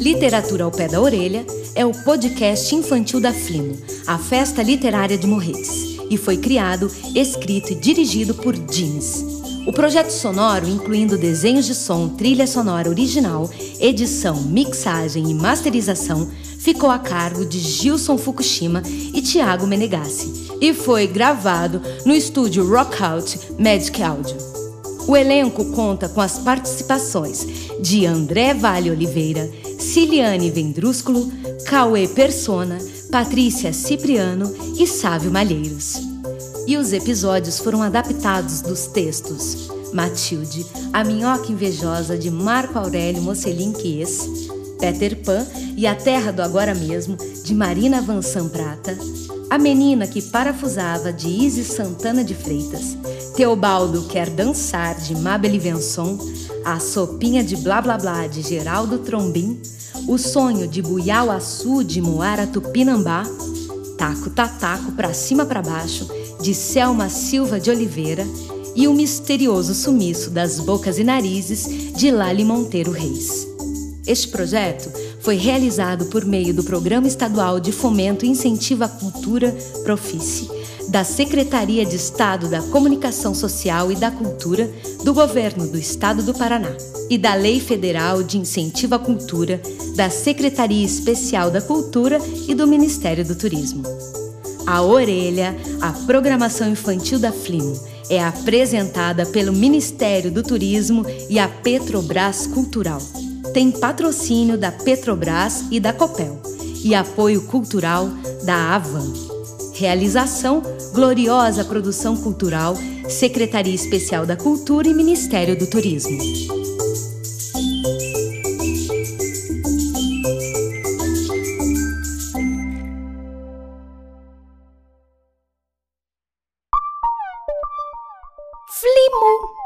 Literatura ao Pé da Orelha é o podcast infantil da Flimo, a festa literária de Morretes, e foi criado, escrito e dirigido por Jeans. O projeto sonoro, incluindo desenhos de som, trilha sonora original, edição, mixagem e masterização, ficou a cargo de Gilson Fukushima e Tiago Menegassi e foi gravado no estúdio Rockout Magic Audio. O elenco conta com as participações de André Vale Oliveira, Ciliane Vendrúsculo, Cauê Persona, Patrícia Cipriano e Sávio Malheiros. E os episódios foram adaptados dos textos Matilde, A Minhoca Invejosa de Marco Aurélio Mocelin Quies, Peter Pan e A Terra do Agora Mesmo de Marina Vansan Prata, A Menina que Parafusava de Isis Santana de Freitas, Teobaldo Quer Dançar de Mabel Venson, A Sopinha de Blá Blá Blá de Geraldo Trombim, O Sonho de Buiauaçu de Moara Tupinambá, Taco Tataco Pra Cima Pra Baixo de Selma Silva de Oliveira e O Misterioso Sumiço das Bocas e Narizes de Lali Monteiro Reis. Este projeto foi realizado por meio do Programa Estadual de Fomento e Incentivo à Cultura Profice, da Secretaria de Estado da Comunicação Social e da Cultura do Governo do Estado do Paraná e da Lei Federal de Incentivo à Cultura da Secretaria Especial da Cultura e do Ministério do Turismo. A Orelha, a programação infantil da Flimo, é apresentada pelo Ministério do Turismo e a Petrobras Cultural. Tem patrocínio da Petrobras e da Copel e apoio cultural da Avan. Realização Gloriosa Produção Cultural, Secretaria Especial da Cultura e Ministério do Turismo. Flimo.